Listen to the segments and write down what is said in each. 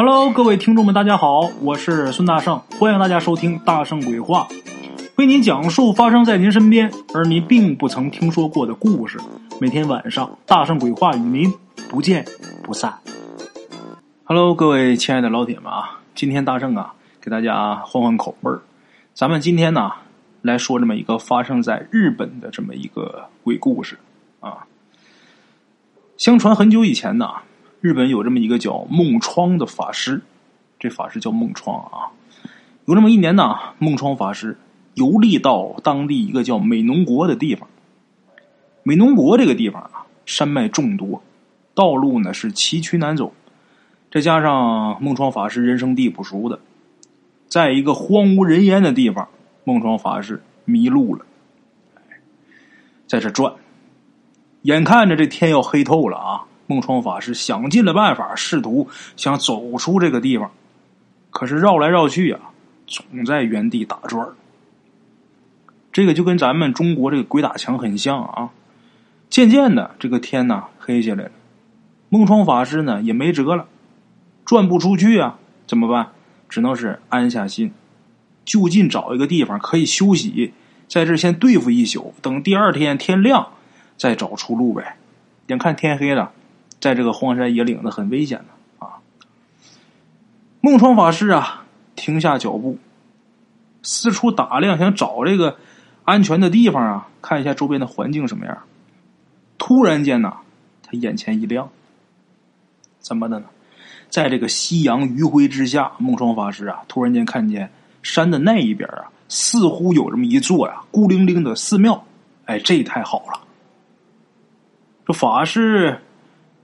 Hello，各位听众们，大家好，我是孙大圣，欢迎大家收听《大圣鬼话》，为您讲述发生在您身边而您并不曾听说过的故事。每天晚上，《大圣鬼话》与您不见不散。Hello，各位亲爱的老铁们啊，今天大圣啊，给大家换换口味儿，咱们今天呢来说这么一个发生在日本的这么一个鬼故事啊。相传很久以前呢。日本有这么一个叫孟窗的法师，这法师叫孟窗啊。有这么一年呢，孟窗法师游历到当地一个叫美浓国的地方。美浓国这个地方啊，山脉众多，道路呢是崎岖难走。再加上孟窗法师人生地不熟的，在一个荒无人烟的地方，孟窗法师迷路了，在这转，眼看着这天要黑透了啊。孟窗法师想尽了办法，试图想走出这个地方，可是绕来绕去啊，总在原地打转这个就跟咱们中国这个鬼打墙很像啊。渐渐的，这个天呐黑下来了，孟窗法师呢也没辙了，转不出去啊，怎么办？只能是安下心，就近找一个地方可以休息，在这先对付一宿，等第二天天亮再找出路呗。眼看天黑了。在这个荒山野岭的很危险的啊！孟窗法师啊，停下脚步，四处打量，想找这个安全的地方啊，看一下周边的环境什么样。突然间呐，他眼前一亮，怎么的呢？在这个夕阳余晖之下，孟窗法师啊，突然间看见山的那一边啊，似乎有这么一座呀孤零零的寺庙。哎，这太好了！这法师。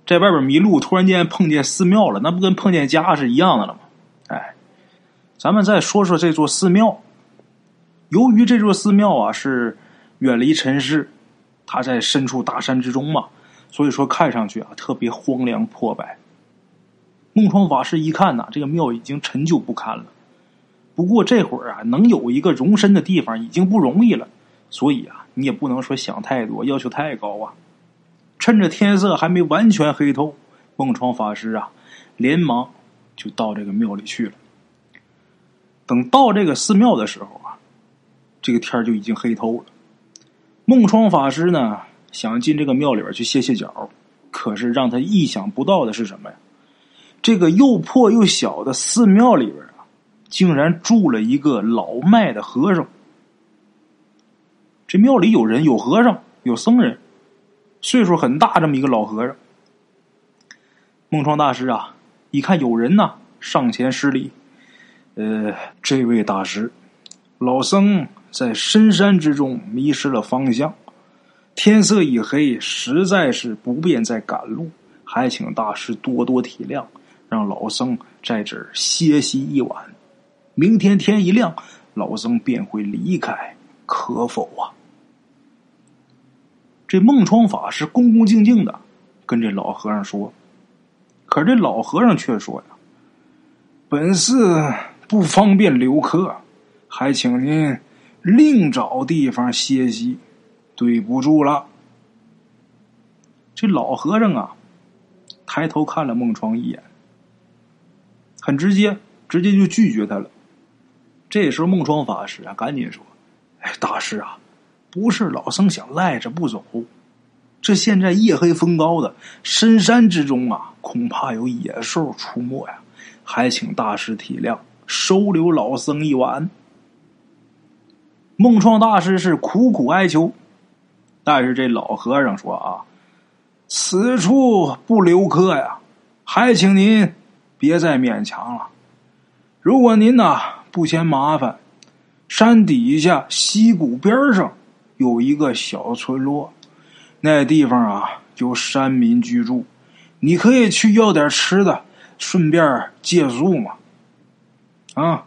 在外边迷路，突然间碰见寺庙了，那不跟碰见家是一样的了吗？哎，咱们再说说这座寺庙。由于这座寺庙啊是远离尘世，它在深处大山之中嘛，所以说看上去啊特别荒凉破败。孟窗法师一看呐，这个庙已经陈旧不堪了。不过这会儿啊，能有一个容身的地方已经不容易了，所以啊，你也不能说想太多，要求太高啊。趁着天色还没完全黑透，孟窗法师啊，连忙就到这个庙里去了。等到这个寺庙的时候啊，这个天就已经黑透了。孟窗法师呢，想进这个庙里边去歇歇脚，可是让他意想不到的是什么呀？这个又破又小的寺庙里边啊，竟然住了一个老迈的和尚。这庙里有人，有和尚，有僧人。岁数很大，这么一个老和尚。孟窗大师啊，一看有人呢，上前施礼：“呃，这位大师，老僧在深山之中迷失了方向，天色已黑，实在是不便再赶路，还请大师多多体谅，让老僧在这儿歇息一晚。明天天一亮，老僧便会离开，可否啊？”这孟窗法师恭恭敬敬的跟这老和尚说，可这老和尚却说呀：“本寺不方便留客，还请您另找地方歇息，对不住了。”这老和尚啊，抬头看了孟窗一眼，很直接，直接就拒绝他了。这时候孟窗法师啊，赶紧说：“哎，大师啊。”不是老僧想赖着不走，这现在夜黑风高的深山之中啊，恐怕有野兽出没呀，还请大师体谅，收留老僧一晚。孟创大师是苦苦哀求，但是这老和尚说啊，此处不留客呀，还请您别再勉强了。如果您呐不嫌麻烦，山底下溪谷边上。有一个小村落，那地方啊有山民居住，你可以去要点吃的，顺便借宿嘛。啊，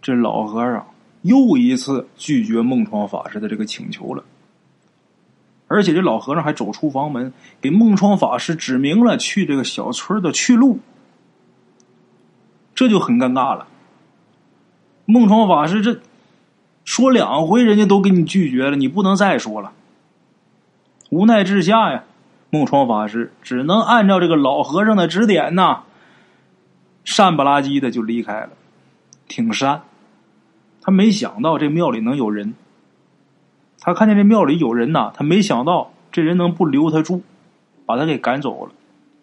这老和尚又一次拒绝孟窗法师的这个请求了，而且这老和尚还走出房门，给孟窗法师指明了去这个小村的去路，这就很尴尬了。孟窗法师这。说两回，人家都给你拒绝了，你不能再说了。无奈之下呀，孟窗法师只能按照这个老和尚的指点呐，善不拉几的就离开了，挺善。他没想到这庙里能有人。他看见这庙里有人呐，他没想到这人能不留他住，把他给赶走了。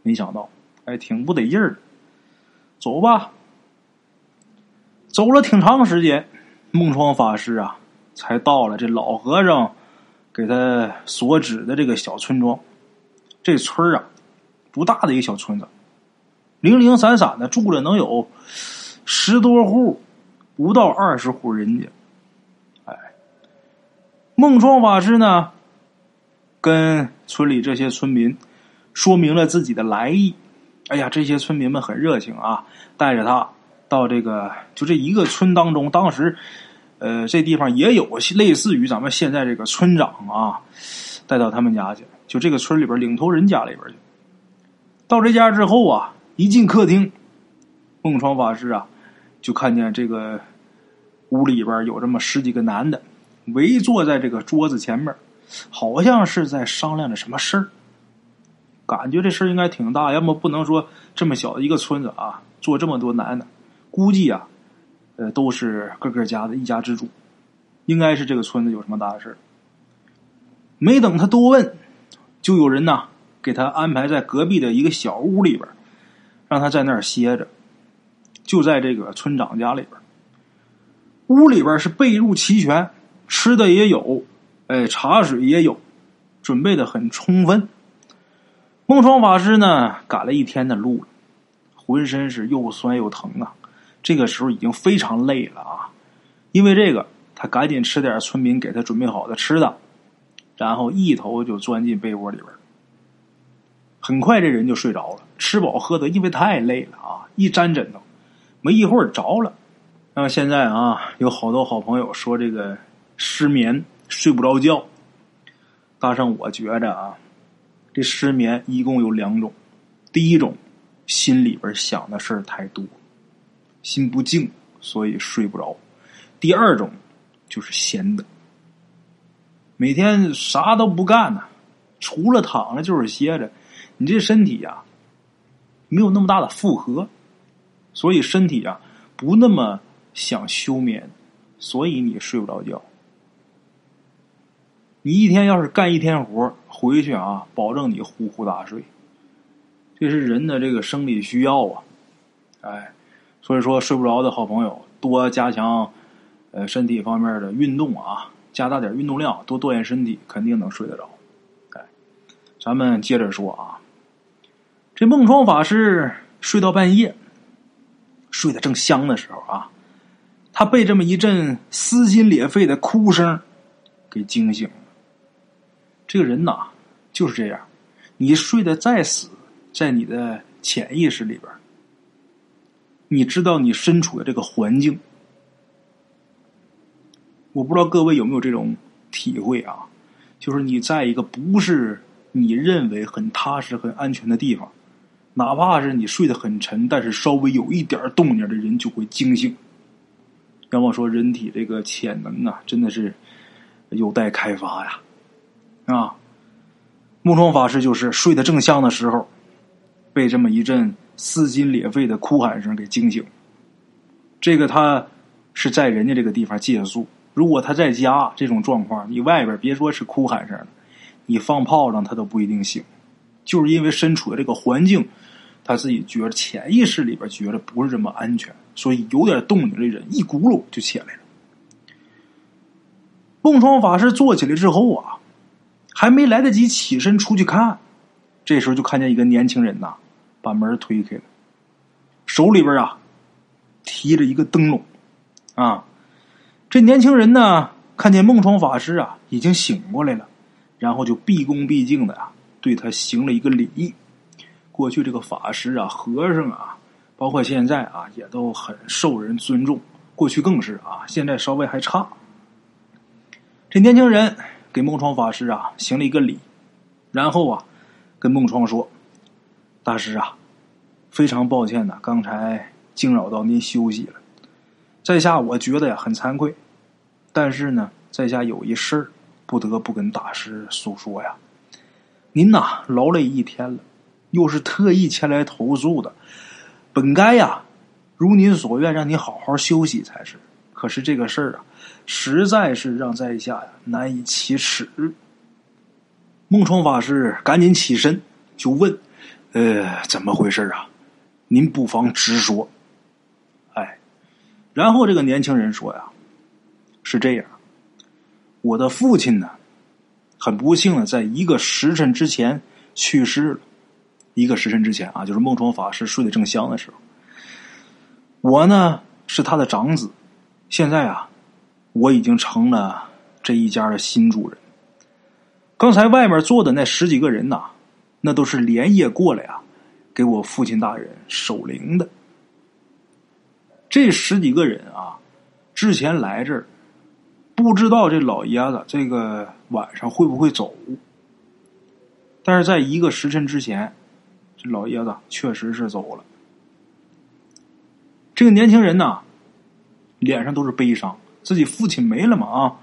没想到，哎，挺不得劲儿。走吧，走了挺长时间，孟窗法师啊，才到了这老和尚给他所指的这个小村庄。这村啊，不大的一个小村子，零零散散的住着能有十多户，不到二十户人家。孟窗法师呢，跟村里这些村民说明了自己的来意。哎呀，这些村民们很热情啊，带着他到这个就这一个村当中。当时，呃，这地方也有类似于咱们现在这个村长啊，带到他们家去。就这个村里边领头人家里边去。到这家之后啊，一进客厅，孟窗法师啊，就看见这个屋里边有这么十几个男的。围坐在这个桌子前面，好像是在商量着什么事儿。感觉这事儿应该挺大，要么不能说这么小的一个村子啊，坐这么多男的，估计啊，呃，都是各个家的一家之主，应该是这个村子有什么大事没等他多问，就有人呐给他安排在隔壁的一个小屋里边，让他在那儿歇着。就在这个村长家里边，屋里边是被褥齐全。吃的也有，哎，茶水也有，准备的很充分。孟双法师呢，赶了一天的路了，浑身是又酸又疼啊。这个时候已经非常累了啊，因为这个，他赶紧吃点村民给他准备好的吃的，然后一头就钻进被窝里边。很快这人就睡着了，吃饱喝得，因为太累了啊，一沾枕头，没一会儿着了。那么现在啊，有好多好朋友说这个。失眠睡不着觉，大圣，我觉着啊，这失眠一共有两种。第一种，心里边想的事儿太多，心不静，所以睡不着。第二种，就是闲的，每天啥都不干呢，除了躺着就是歇着。你这身体呀，没有那么大的负荷，所以身体啊不那么想休眠，所以你睡不着觉。你一天要是干一天活回去啊，保证你呼呼大睡。这是人的这个生理需要啊，哎，所以说睡不着的好朋友，多加强呃身体方面的运动啊，加大点运动量，多锻炼身体，肯定能睡得着。哎，咱们接着说啊，这梦窗法师睡到半夜，睡得正香的时候啊，他被这么一阵撕心裂肺的哭声给惊醒了。这个人呐，就是这样。你睡得再死，在你的潜意识里边，你知道你身处的这个环境。我不知道各位有没有这种体会啊？就是你在一个不是你认为很踏实、很安全的地方，哪怕是你睡得很沉，但是稍微有一点动静的人就会惊醒。要么说，人体这个潜能啊，真的是有待开发呀。啊，木窗法师就是睡得正香的时候，被这么一阵撕心裂肺的哭喊声给惊醒。这个他是在人家这个地方借宿，如果他在家这种状况，你外边别说是哭喊声了，你放炮仗他都不一定醒。就是因为身处的这个环境，他自己觉得潜意识里边觉得不是这么安全，所以有点动静的人一咕噜就起来了。蹦床法师坐起来之后啊。还没来得及起身出去看，这时候就看见一个年轻人呐，把门推开了，手里边啊提着一个灯笼，啊，这年轻人呢看见孟窗法师啊已经醒过来了，然后就毕恭毕敬的啊对他行了一个礼。过去这个法师啊、和尚啊，包括现在啊也都很受人尊重，过去更是啊，现在稍微还差。这年轻人。给孟窗法师啊行了一个礼，然后啊跟孟窗说：“大师啊，非常抱歉呐，刚才惊扰到您休息了。在下我觉得呀很惭愧，但是呢，在下有一事儿不得不跟大师诉说呀。您呐劳累一天了，又是特意前来投宿的，本该呀如您所愿，让您好好休息才是。可是这个事儿啊，实在是让在下呀难以启齿。孟冲法师赶紧起身就问：“呃，怎么回事啊？您不妨直说。”哎，然后这个年轻人说呀：“是这样，我的父亲呢，很不幸的，在一个时辰之前去世了。一个时辰之前啊，就是孟冲法师睡得正香的时候。我呢是他的长子，现在啊，我已经成了这一家的新主人。刚才外面坐的那十几个人呐，那都是连夜过来啊，给我父亲大人守灵的。这十几个人啊，之前来这儿，不知道这老爷子这个晚上会不会走。但是在一个时辰之前，这老爷子确实是走了。这个年轻人呐，脸上都是悲伤，自己父亲没了嘛啊。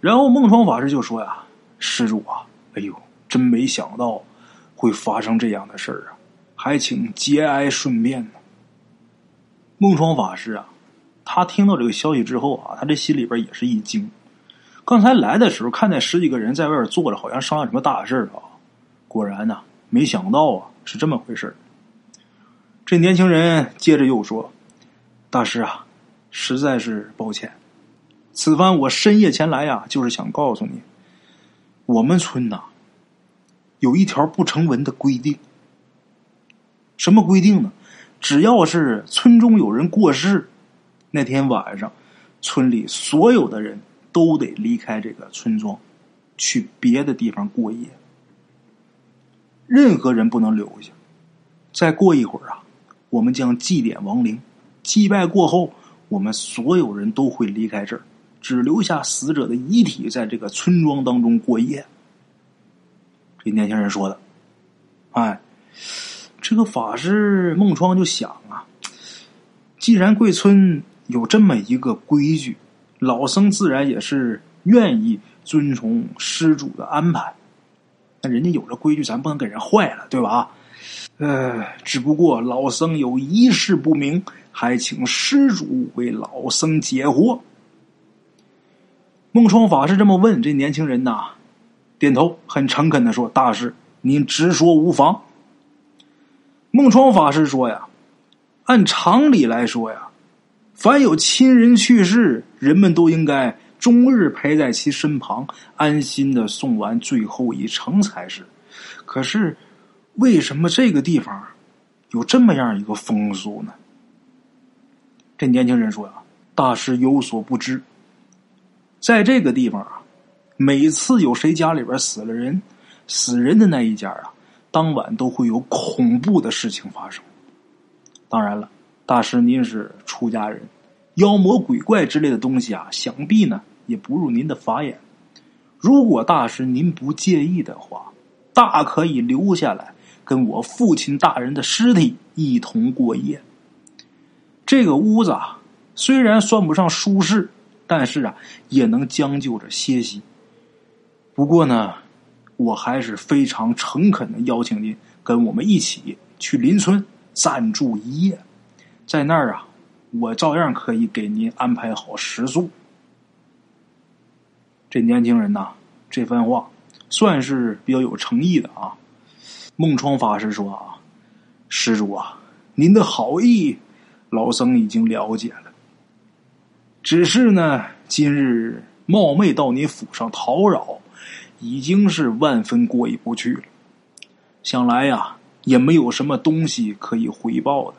然后孟窗法师就说呀：“施主啊，哎呦，真没想到会发生这样的事儿啊，还请节哀顺变呢。”孟窗法师啊，他听到这个消息之后啊，他这心里边也是一惊。刚才来的时候看见十几个人在外边坐着，好像商量什么大事啊。果然呢，没想到啊，是这么回事这年轻人接着又说：“大师啊，实在是抱歉，此番我深夜前来呀，就是想告诉你，我们村呐有一条不成文的规定。什么规定呢？”只要是村中有人过世，那天晚上，村里所有的人都得离开这个村庄，去别的地方过夜。任何人不能留下。再过一会儿啊，我们将祭奠亡灵，祭拜过后，我们所有人都会离开这儿，只留下死者的遗体在这个村庄当中过夜。这年轻人说的，哎。这个法师孟窗就想啊，既然贵村有这么一个规矩，老僧自然也是愿意遵从施主的安排。那人家有这规矩，咱不能给人坏了，对吧？呃，只不过老僧有一事不明，还请施主为老僧解惑。孟窗法师这么问，这年轻人呐，点头，很诚恳的说：“大师，您直说无妨。”孟窗法师说：“呀，按常理来说呀，凡有亲人去世，人们都应该终日陪在其身旁，安心的送完最后一程才是。可是，为什么这个地方有这么样一个风俗呢？”这年轻人说：“呀，大师有所不知，在这个地方啊，每次有谁家里边死了人，死人的那一家啊。”当晚都会有恐怖的事情发生。当然了，大师您是出家人，妖魔鬼怪之类的东西啊，想必呢也不入您的法眼。如果大师您不介意的话，大可以留下来跟我父亲大人的尸体一同过夜。这个屋子啊，虽然算不上舒适，但是啊，也能将就着歇息。不过呢。我还是非常诚恳的邀请您跟我们一起去邻村暂住一夜，在那儿啊，我照样可以给您安排好食宿。这年轻人呐，这番话算是比较有诚意的啊。孟窗法师说啊：“施主啊，您的好意，老僧已经了解了。只是呢，今日冒昧到您府上讨扰。”已经是万分过意不去了，想来呀，也没有什么东西可以回报的。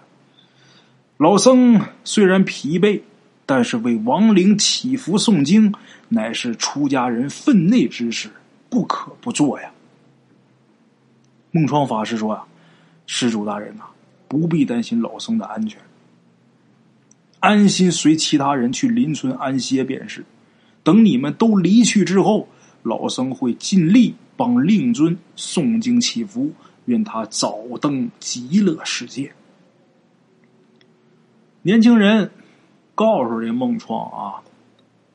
老僧虽然疲惫，但是为亡灵祈福诵经，乃是出家人分内之事，不可不做呀。孟窗法师说：“啊，施主大人呐，不必担心老僧的安全，安心随其他人去邻村安歇便是。等你们都离去之后。”老僧会尽力帮令尊诵经祈福，愿他早登极乐世界。年轻人告诉这孟创啊，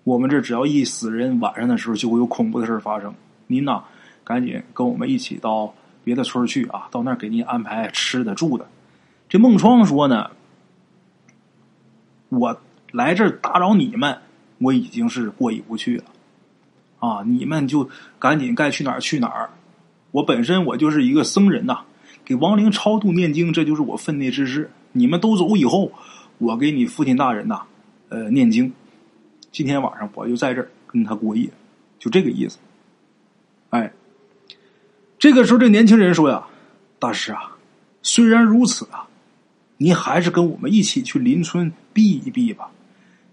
我们这只要一死人，晚上的时候就会有恐怖的事发生。您呐，赶紧跟我们一起到别的村去啊，到那儿给您安排吃的住的。这孟窗说呢，我来这儿打扰你们，我已经是过意不去了。啊，你们就赶紧该去哪儿去哪儿。我本身我就是一个僧人呐，给亡灵超度念经，这就是我分内之事。你们都走以后，我给你父亲大人呐，呃，念经。今天晚上我就在这儿跟他过夜，就这个意思。哎，这个时候这年轻人说呀：“大师啊，虽然如此啊，您还是跟我们一起去邻村避一避吧。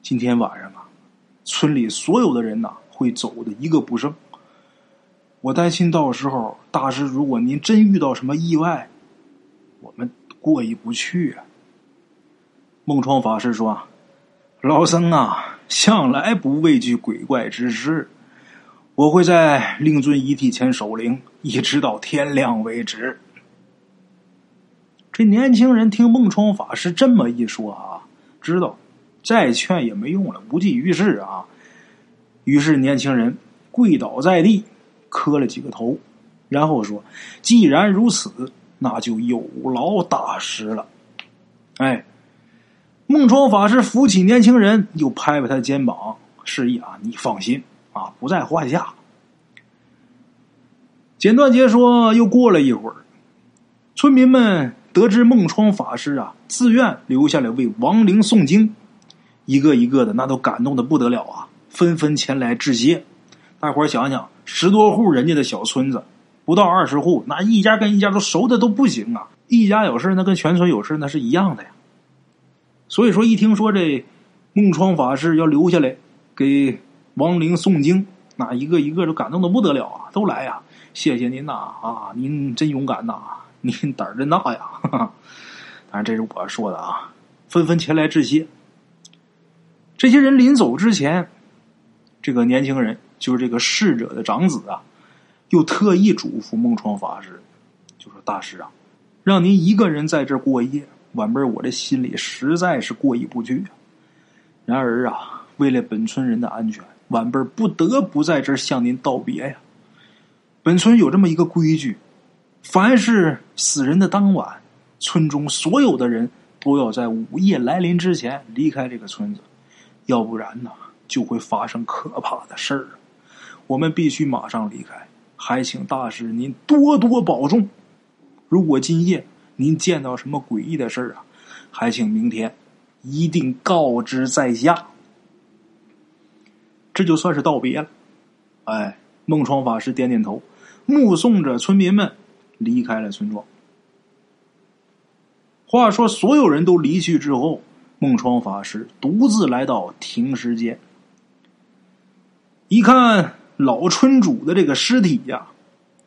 今天晚上啊，村里所有的人呐。”会走的一个不剩，我担心到时候大师，如果您真遇到什么意外，我们过意不去啊。孟窗法师说：“老僧啊，向来不畏惧鬼怪之事，我会在令尊遗体前守灵，一直到天亮为止。”这年轻人听孟窗法师这么一说啊，知道再劝也没用了，无济于事啊。于是，年轻人跪倒在地，磕了几个头，然后说：“既然如此，那就有劳大师了。”哎，孟窗法师扶起年轻人，又拍拍他的肩膀，示意啊：“你放心啊，不在话下。”简短截说，又过了一会儿，村民们得知孟窗法师啊自愿留下来为亡灵诵经，一个一个的那都感动的不得了啊。纷纷前来致谢。大伙儿想想，十多户人家的小村子，不到二十户，那一家跟一家都熟的都不行啊！一家有事那跟全村有事那是一样的呀。所以说，一听说这孟窗法师要留下来给亡灵诵经，那一个一个都感动的不得了啊！都来呀，谢谢您呐！啊，您真勇敢呐！您胆儿真大呀！当然，这是我说的啊，纷纷前来致谢。这些人临走之前。这个年轻人就是这个逝者的长子啊，又特意嘱咐孟窗法师，就说：“大师啊，让您一个人在这过夜，晚辈我这心里实在是过意不去啊。然而啊，为了本村人的安全，晚辈不得不在这向您道别呀。本村有这么一个规矩，凡是死人的当晚，村中所有的人都要在午夜来临之前离开这个村子，要不然呢。”就会发生可怕的事儿，我们必须马上离开。还请大师您多多保重。如果今夜您见到什么诡异的事儿啊，还请明天一定告知在下。这就算是道别了。哎，孟窗法师点点头，目送着村民们离开了村庄。话说，所有人都离去之后，孟窗法师独自来到停尸间。一看老村主的这个尸体呀，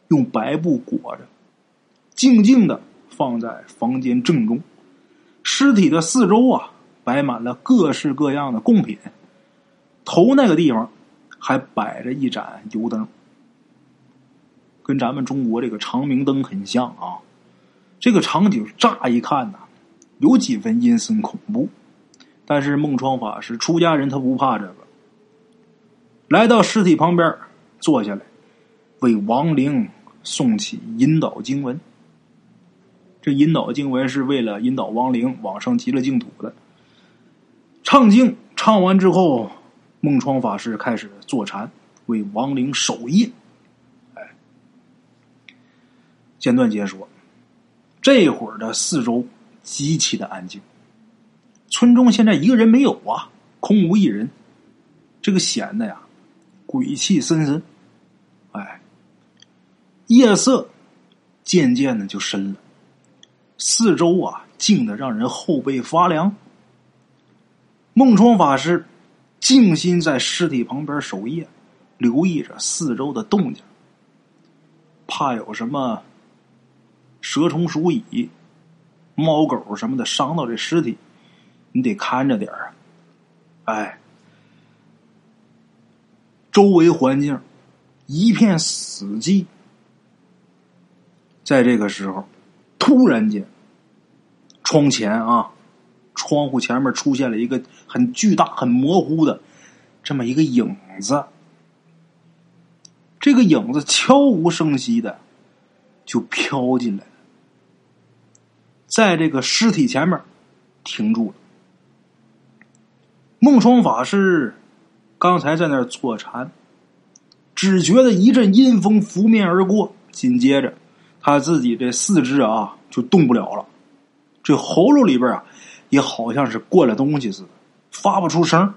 用白布裹着，静静的放在房间正中。尸体的四周啊，摆满了各式各样的贡品。头那个地方还摆着一盏油灯，跟咱们中国这个长明灯很像啊。这个场景乍一看呐，有几分阴森恐怖。但是孟窗法师出家人，他不怕这个。来到尸体旁边，坐下来，为亡灵诵起引导经文。这引导经文是为了引导亡灵往生极乐净土的。唱经唱完之后，孟窗法师开始坐禅，为亡灵守夜。哎，简短解说，这会儿的四周极其的安静，村中现在一个人没有啊，空无一人，这个显得呀。鬼气森森，哎，夜色渐渐的就深了，四周啊静的让人后背发凉。孟窗法师静心在尸体旁边守夜，留意着四周的动静，怕有什么蛇虫鼠蚁、猫狗什么的伤到这尸体，你得看着点儿啊，哎。周围环境一片死寂，在这个时候，突然间，窗前啊，窗户前面出现了一个很巨大、很模糊的这么一个影子。这个影子悄无声息的就飘进来了，在这个尸体前面停住了。孟双法师刚才在那儿坐禅，只觉得一阵阴风拂面而过，紧接着他自己这四肢啊就动不了了，这喉咙里边啊也好像是灌了东西似的，发不出声，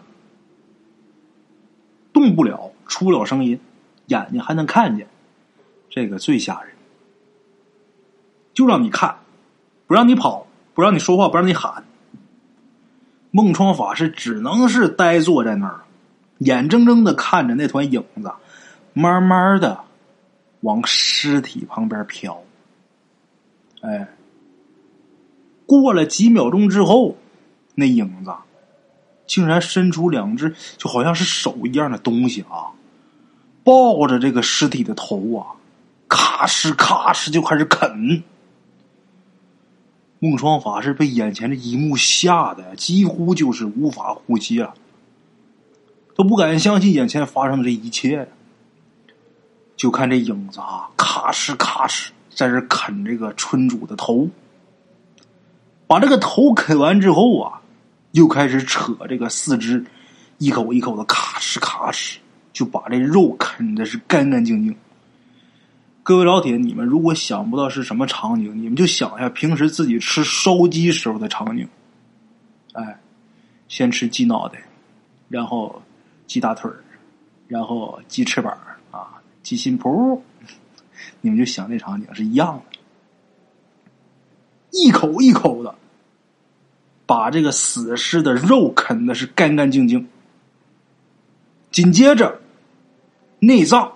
动不了，出不了声音，眼睛还能看见，这个最吓人，就让你看，不让你跑，不让你说话，不让你喊。孟窗法师只能是呆坐在那儿，眼睁睁的看着那团影子慢慢的往尸体旁边飘。哎，过了几秒钟之后，那影子竟然伸出两只就好像是手一样的东西啊，抱着这个尸体的头啊，咔哧咔哧就开始啃。孟双法师被眼前的一幕吓得几乎就是无法呼吸了，都不敢相信眼前发生的这一切。就看这影子啊，咔哧咔哧在这啃这个村主的头，把这个头啃完之后啊，又开始扯这个四肢，一口一口的咔哧咔哧，就把这肉啃的是干干净净。各位老铁，你们如果想不到是什么场景，你们就想一下平时自己吃烧鸡时候的场景。哎，先吃鸡脑袋，然后鸡大腿然后鸡翅膀啊，鸡心脯，你们就想那场景是一样的，一口一口的把这个死尸的肉啃的是干干净净，紧接着内脏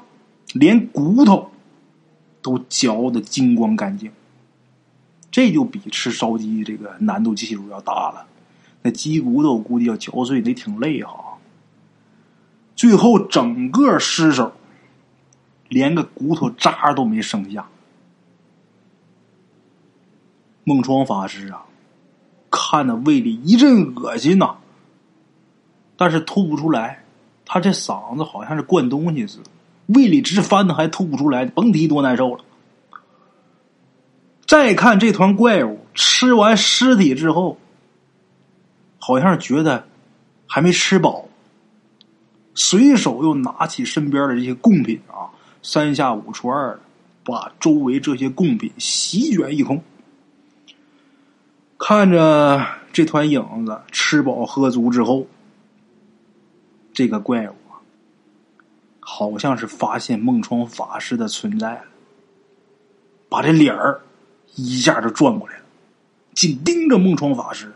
连骨头。都嚼的精光干净，这就比吃烧鸡这个难度系数要大了。那鸡骨头估计要嚼碎得挺累哈。最后整个尸首连个骨头渣都没剩下。孟窗法师啊，看的胃里一阵恶心呐，但是吐不出来，他这嗓子好像是灌东西似的。胃里直翻的还吐不出来，甭提多难受了。再看这团怪物吃完尸体之后，好像觉得还没吃饱，随手又拿起身边的这些贡品啊，三下五除二的把周围这些贡品席卷一空。看着这团影子吃饱喝足之后，这个怪物。好像是发现孟窗法师的存在了，把这脸儿一下就转过来了，紧盯着孟窗法师，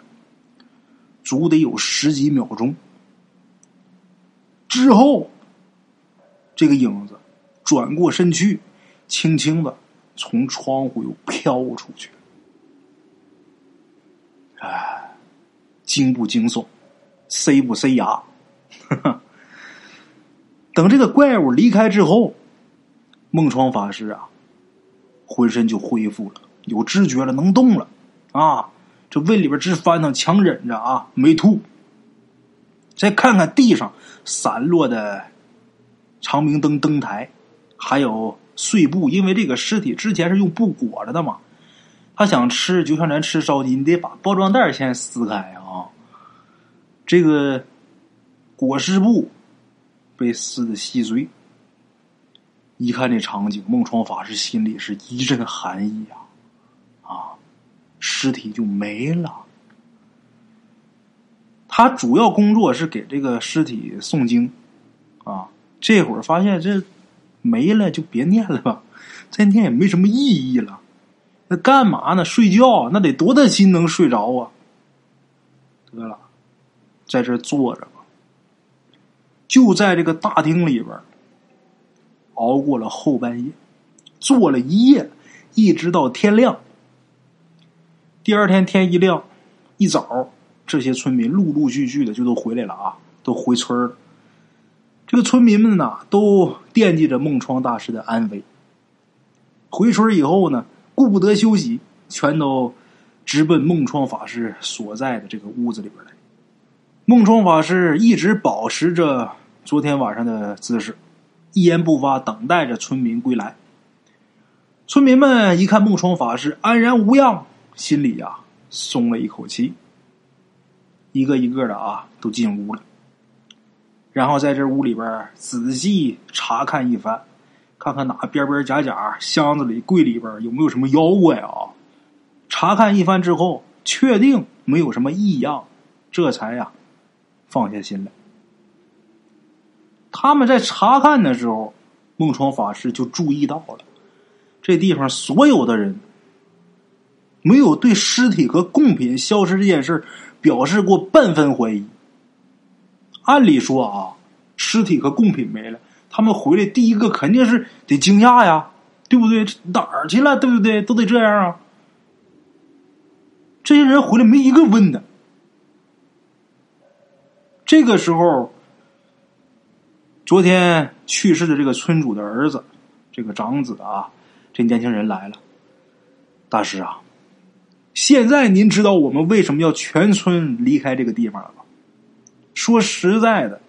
足得有十几秒钟。之后，这个影子转过身去，轻轻的从窗户又飘出去。哎，惊不惊悚？塞不塞牙？哈哈。等这个怪物离开之后，孟窗法师啊，浑身就恢复了，有知觉了，能动了，啊，这胃里边直翻腾，强忍着啊，没吐。再看看地上散落的长明灯灯台，还有碎布，因为这个尸体之前是用布裹着的嘛，他想吃，就像咱吃烧鸡，你得把包装袋先撕开啊，这个裹尸布。被撕的稀碎，一看这场景，孟窗法师心里是一阵寒意啊！啊，尸体就没了。他主要工作是给这个尸体诵经啊。这会儿发现这没了，就别念了吧，再念也没什么意义了。那干嘛呢？睡觉？那得多大心能睡着啊？得了，在这坐着吧。就在这个大厅里边熬过了后半夜，坐了一夜，一直到天亮。第二天天一亮，一早，这些村民陆陆续续的就都回来了啊，都回村了。这个村民们呢，都惦记着孟窗大师的安危。回村以后呢，顾不得休息，全都直奔孟窗法师所在的这个屋子里边来。孟窗法师一直保持着昨天晚上的姿势，一言不发，等待着村民归来。村民们一看孟窗法师安然无恙，心里呀松了一口气。一个一个的啊，都进屋了。然后在这屋里边仔细查看一番，看看哪边边角角、箱子里、柜里边有没有什么妖怪啊。查看一番之后，确定没有什么异样，这才呀放下心来。他们在查看的时候，孟窗法师就注意到了这地方所有的人没有对尸体和贡品消失这件事表示过半分怀疑。按理说啊，尸体和贡品没了，他们回来第一个肯定是得惊讶呀，对不对？哪儿去了？对不对？都得这样啊。这些人回来没一个问的。这个时候，昨天去世的这个村主的儿子，这个长子啊，这年轻人来了。大师啊，现在您知道我们为什么要全村离开这个地方了吧？说实在的，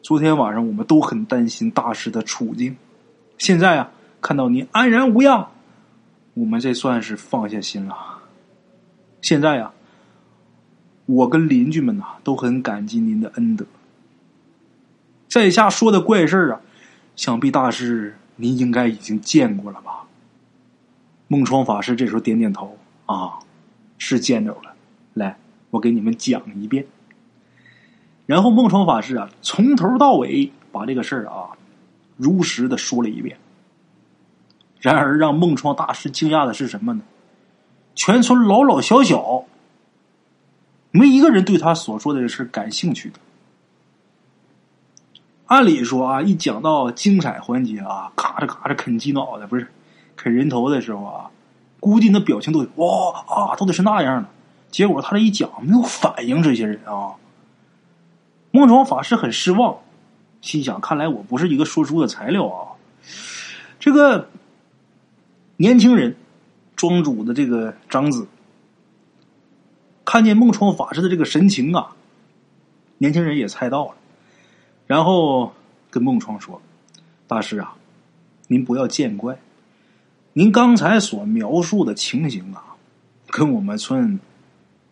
昨天晚上我们都很担心大师的处境。现在啊，看到您安然无恙，我们这算是放下心了。现在呀，我跟邻居们呐都很感激您的恩德。在下说的怪事啊，想必大师您应该已经见过了吧？孟窗法师这时候点点头啊，是见着了。来，我给你们讲一遍。然后孟窗法师啊，从头到尾把这个事儿啊，如实的说了一遍。然而，让孟窗大师惊讶的是什么呢？全村老老小小，没一个人对他所说的事感兴趣的。按理说啊，一讲到精彩环节啊，咔着咔着啃鸡脑袋，不是啃人头的时候啊，估计那表情都得哇啊，都得是那样的。结果他这一讲，没有反应。这些人啊，孟庄法师很失望，心想：看来我不是一个说书的材料啊。这个年轻人。庄主的这个长子看见孟窗法师的这个神情啊，年轻人也猜到了，然后跟孟窗说：“大师啊，您不要见怪，您刚才所描述的情形啊，跟我们村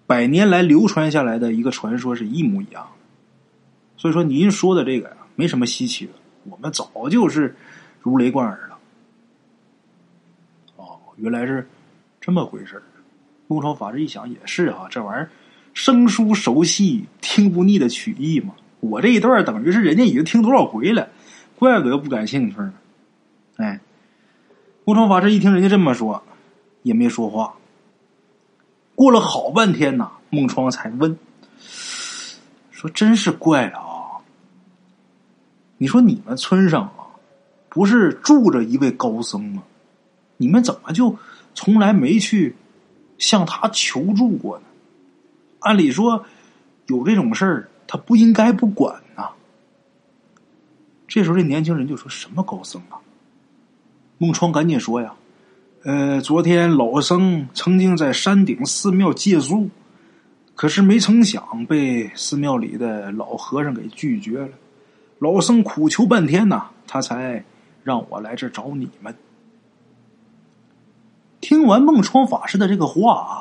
百年来流传下来的一个传说是一模一样，所以说您说的这个呀，没什么稀奇的，我们早就是如雷贯耳了。哦，原来是。”这么回事儿，孟超法师一想也是啊，这玩意儿生疏熟悉、听不腻的曲艺嘛。我这一段等于是人家已经听多少回了，怪不得不感兴趣呢。哎，孟超法师一听人家这么说，也没说话。过了好半天呐，孟窗才问：“说真是怪了啊！你说你们村上啊，不是住着一位高僧吗？你们怎么就……”从来没去向他求助过呢。按理说，有这种事儿，他不应该不管呐。这时候，这年轻人就说什么高僧啊？孟川赶紧说呀：“呃，昨天老僧曾经在山顶寺庙借宿，可是没成想被寺庙里的老和尚给拒绝了。老僧苦求半天呐，他才让我来这找你们。”听完孟窗法师的这个话啊，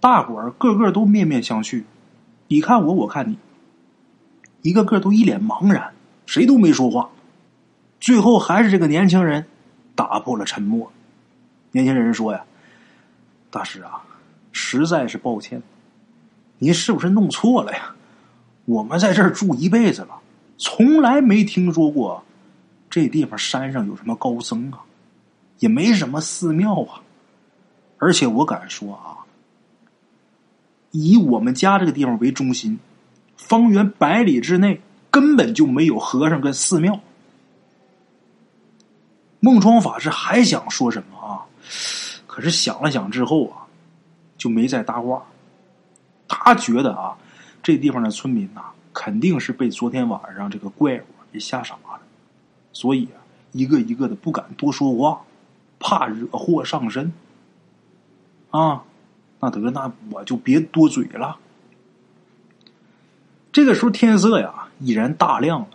大伙儿个个都面面相觑，你看我，我看你，一个个都一脸茫然，谁都没说话。最后还是这个年轻人打破了沉默。年轻人说呀：“大师啊，实在是抱歉，您是不是弄错了呀？我们在这儿住一辈子了，从来没听说过这地方山上有什么高僧啊。”也没什么寺庙啊，而且我敢说啊，以我们家这个地方为中心，方圆百里之内根本就没有和尚跟寺庙。孟庄法师还想说什么啊？可是想了想之后啊，就没再搭话。他觉得啊，这地方的村民呐，肯定是被昨天晚上这个怪物给吓傻了，所以啊，一个一个的不敢多说话。怕惹祸上身，啊，那得那我就别多嘴了。这个时候天色呀已然大亮了，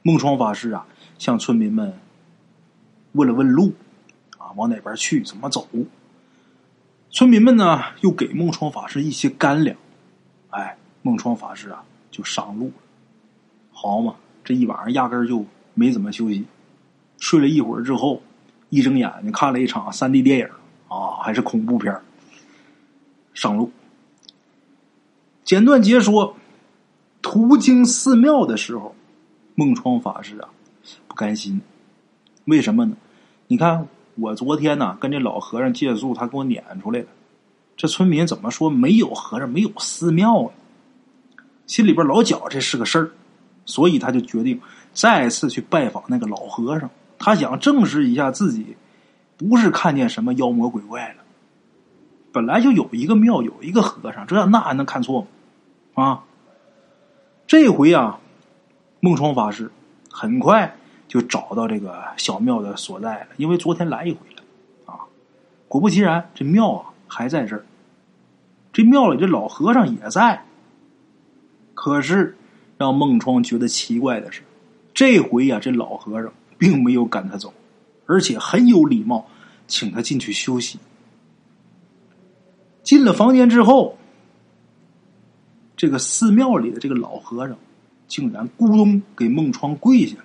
孟窗法师啊向村民们问了问路，啊，往哪边去，怎么走？村民们呢又给孟窗法师一些干粮，哎，孟窗法师啊就上路了。好嘛，这一晚上压根就没怎么休息，睡了一会儿之后，一睁眼睛看了一场三 D 电影啊，还是恐怖片上路，简短截说，途经寺庙的时候，孟窗法师啊不甘心，为什么呢？你看我昨天呢跟这老和尚借宿，他给我撵出来了。这村民怎么说没有和尚没有寺庙呢？心里边老觉这是个事儿。所以他就决定再次去拜访那个老和尚，他想证实一下自己不是看见什么妖魔鬼怪了。本来就有一个庙，有一个和尚，这那还能看错吗？啊！这回啊，孟冲法师很快就找到这个小庙的所在了，因为昨天来一回了啊。果不其然，这庙啊还在这儿，这庙里这老和尚也在，可是。让孟窗觉得奇怪的是，这回呀，这老和尚并没有赶他走，而且很有礼貌，请他进去休息。进了房间之后，这个寺庙里的这个老和尚竟然咕咚给孟窗跪下了，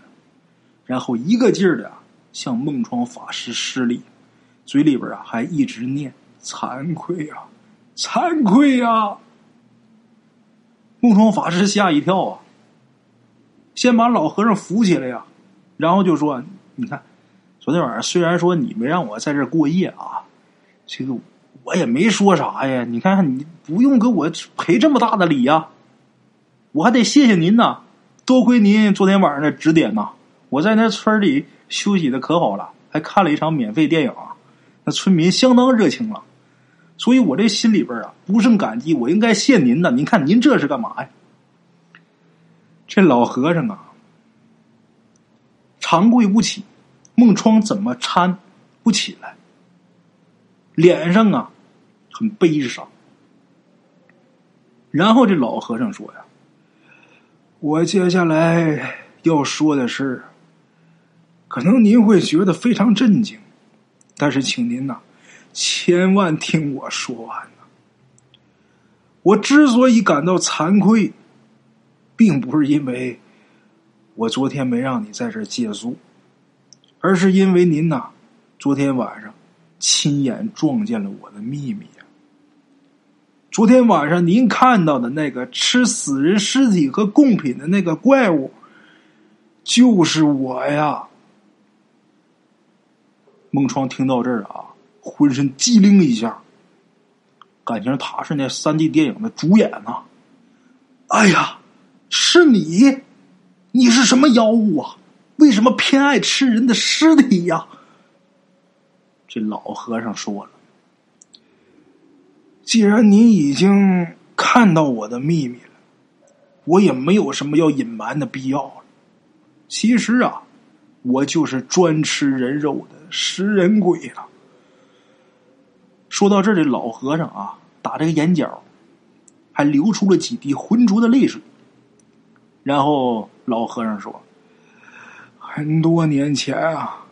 然后一个劲儿的向孟窗法师施礼，嘴里边啊还一直念：“惭愧呀，惭愧呀。”孟窗法师吓一跳啊。先把老和尚扶起来呀，然后就说：“你看，昨天晚上虽然说你没让我在这过夜啊，这个我也没说啥呀。你看，你不用给我赔这么大的礼呀，我还得谢谢您呢。多亏您昨天晚上的指点呐，我在那村里休息的可好了，还看了一场免费电影啊。那村民相当热情了，所以我这心里边啊不胜感激。我应该谢您的。您看您这是干嘛呀？”这老和尚啊，长跪不起，孟窗怎么搀不起来？脸上啊很悲伤。然后这老和尚说呀：“我接下来要说的是，可能您会觉得非常震惊，但是请您呐，千万听我说完呐。我之所以感到惭愧。”并不是因为我昨天没让你在这借宿，而是因为您呐，昨天晚上亲眼撞见了我的秘密呀。昨天晚上您看到的那个吃死人尸体和贡品的那个怪物，就是我呀。孟窗听到这儿啊，浑身机灵一下，感情他是那三 D 电影的主演呐。哎呀！是你，你是什么妖物啊？为什么偏爱吃人的尸体呀？这老和尚说了：“既然你已经看到我的秘密了，我也没有什么要隐瞒的必要了。其实啊，我就是专吃人肉的食人鬼啊！”说到这儿，这老和尚啊，打这个眼角还流出了几滴浑浊的泪水。然后老和尚说：“很多年前啊，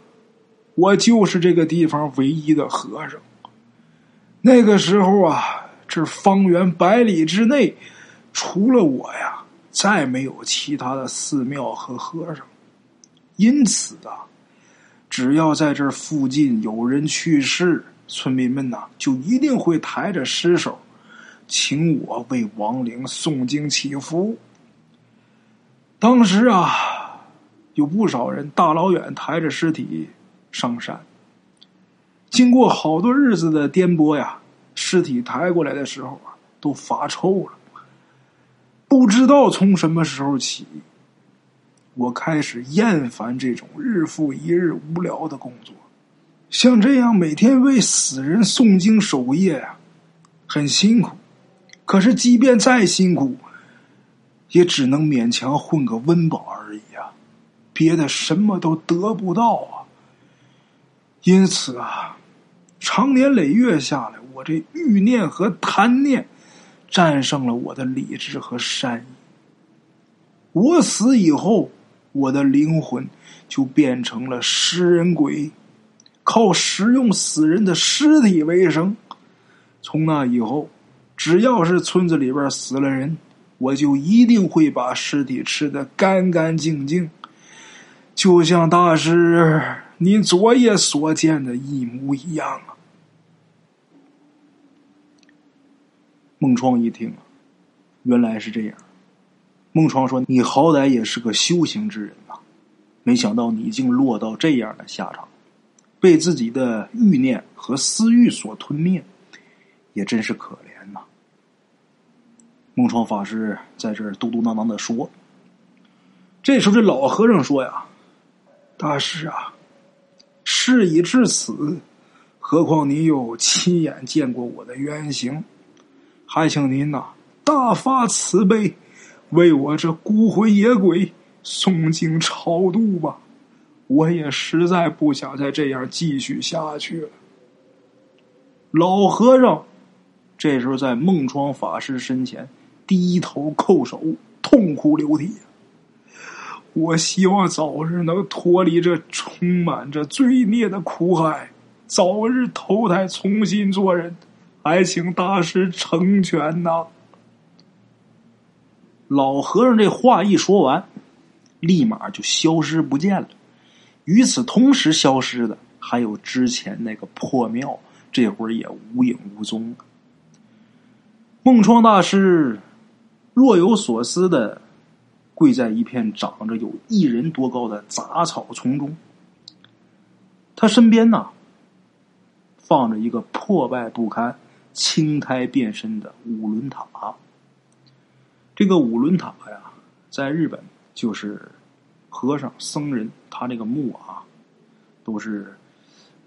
我就是这个地方唯一的和尚。那个时候啊，这方圆百里之内，除了我呀，再没有其他的寺庙和和尚。因此啊，只要在这附近有人去世，村民们呐，就一定会抬着尸首，请我为亡灵诵经祈福。”当时啊，有不少人大老远抬着尸体上山。经过好多日子的颠簸呀，尸体抬过来的时候啊，都发臭了。不知道从什么时候起，我开始厌烦这种日复一日无聊的工作。像这样每天为死人诵经守夜呀，很辛苦。可是即便再辛苦，也只能勉强混个温饱而已啊，别的什么都得不到啊。因此啊，长年累月下来，我这欲念和贪念战胜了我的理智和善意。我死以后，我的灵魂就变成了食人鬼，靠食用死人的尸体为生。从那以后，只要是村子里边死了人，我就一定会把尸体吃的干干净净，就像大师您昨夜所见的一模一样啊！孟创一听，原来是这样。孟创说：“你好歹也是个修行之人呐，没想到你竟落到这样的下场，被自己的欲念和私欲所吞灭，也真是可怜呐。”孟创法师在这嘟嘟囔囔的说。这时候，这老和尚说：“呀，大师啊，事已至此，何况你有亲眼见过我的原形。”还请您呐大发慈悲，为我这孤魂野鬼诵经超度吧！我也实在不想再这样继续下去了。老和尚这时候在孟窗法师身前低头叩首，痛哭流涕。我希望早日能脱离这充满着罪孽的苦海，早日投胎重新做人。还请大师成全呐！老和尚这话一说完，立马就消失不见了。与此同时，消失的还有之前那个破庙，这会儿也无影无踪。孟窗大师若有所思的跪在一片长着有一人多高的杂草丛中，他身边呢放着一个破败不堪。青苔变身的五轮塔，这个五轮塔呀，在日本就是和尚、僧人，他这个墓啊，都是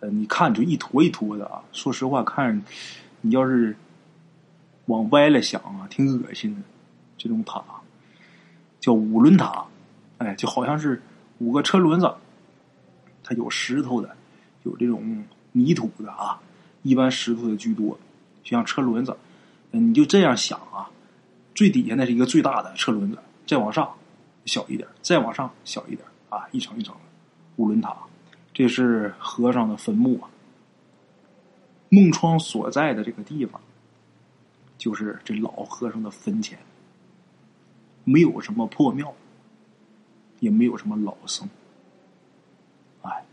呃，你看就一坨一坨的啊。说实话，看你要是往歪了想啊，挺恶心的。这种塔叫五轮塔，哎，就好像是五个车轮子，它有石头的，有这种泥土的啊，一般石头的居多。就像车轮子，你就这样想啊，最底下那是一个最大的车轮子，再往上小一点，再往上小一点啊，一层一层的五轮塔。这是和尚的坟墓啊。孟窗所在的这个地方，就是这老和尚的坟前，没有什么破庙，也没有什么老僧。哎，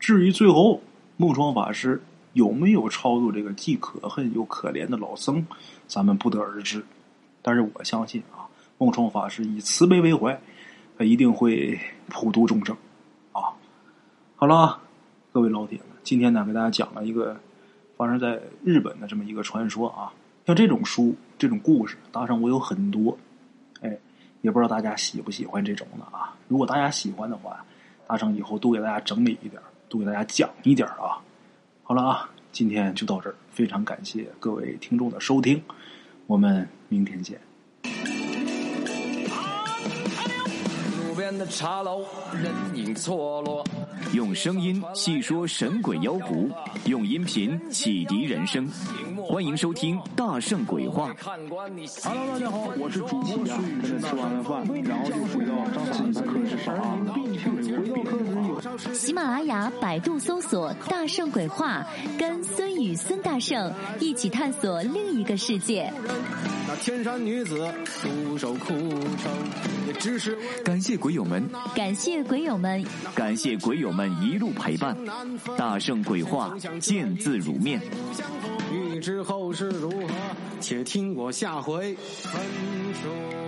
至于最后孟窗法师。有没有超度这个既可恨又可怜的老僧，咱们不得而知。但是我相信啊，孟冲法师以慈悲为怀，他一定会普度众生啊。好了，各位老铁们，今天呢，给大家讲了一个发生在日本的这么一个传说啊。像这种书、这种故事，大圣我有很多，哎，也不知道大家喜不喜欢这种的啊。如果大家喜欢的话，大圣以后多给大家整理一点，多给大家讲一点啊。好了啊，今天就到这儿，非常感谢各位听众的收听，我们明天见。路边的茶楼，人影错落。用声音细说神鬼妖狐，用音频启迪人生。欢迎收听《大圣鬼话》。Hello，大家好，我是主播孙宇。吃完了饭，然后就回到张课室上。喜马拉雅、百度搜索“大圣鬼话”，跟孙宇、孙大圣一起探索另一个世界。那天山女子独守空城，也只是感谢鬼友们，感谢鬼友们，感谢鬼友。们一路陪伴，大圣鬼话，见字如面。欲知后事如何，且听我下回分说。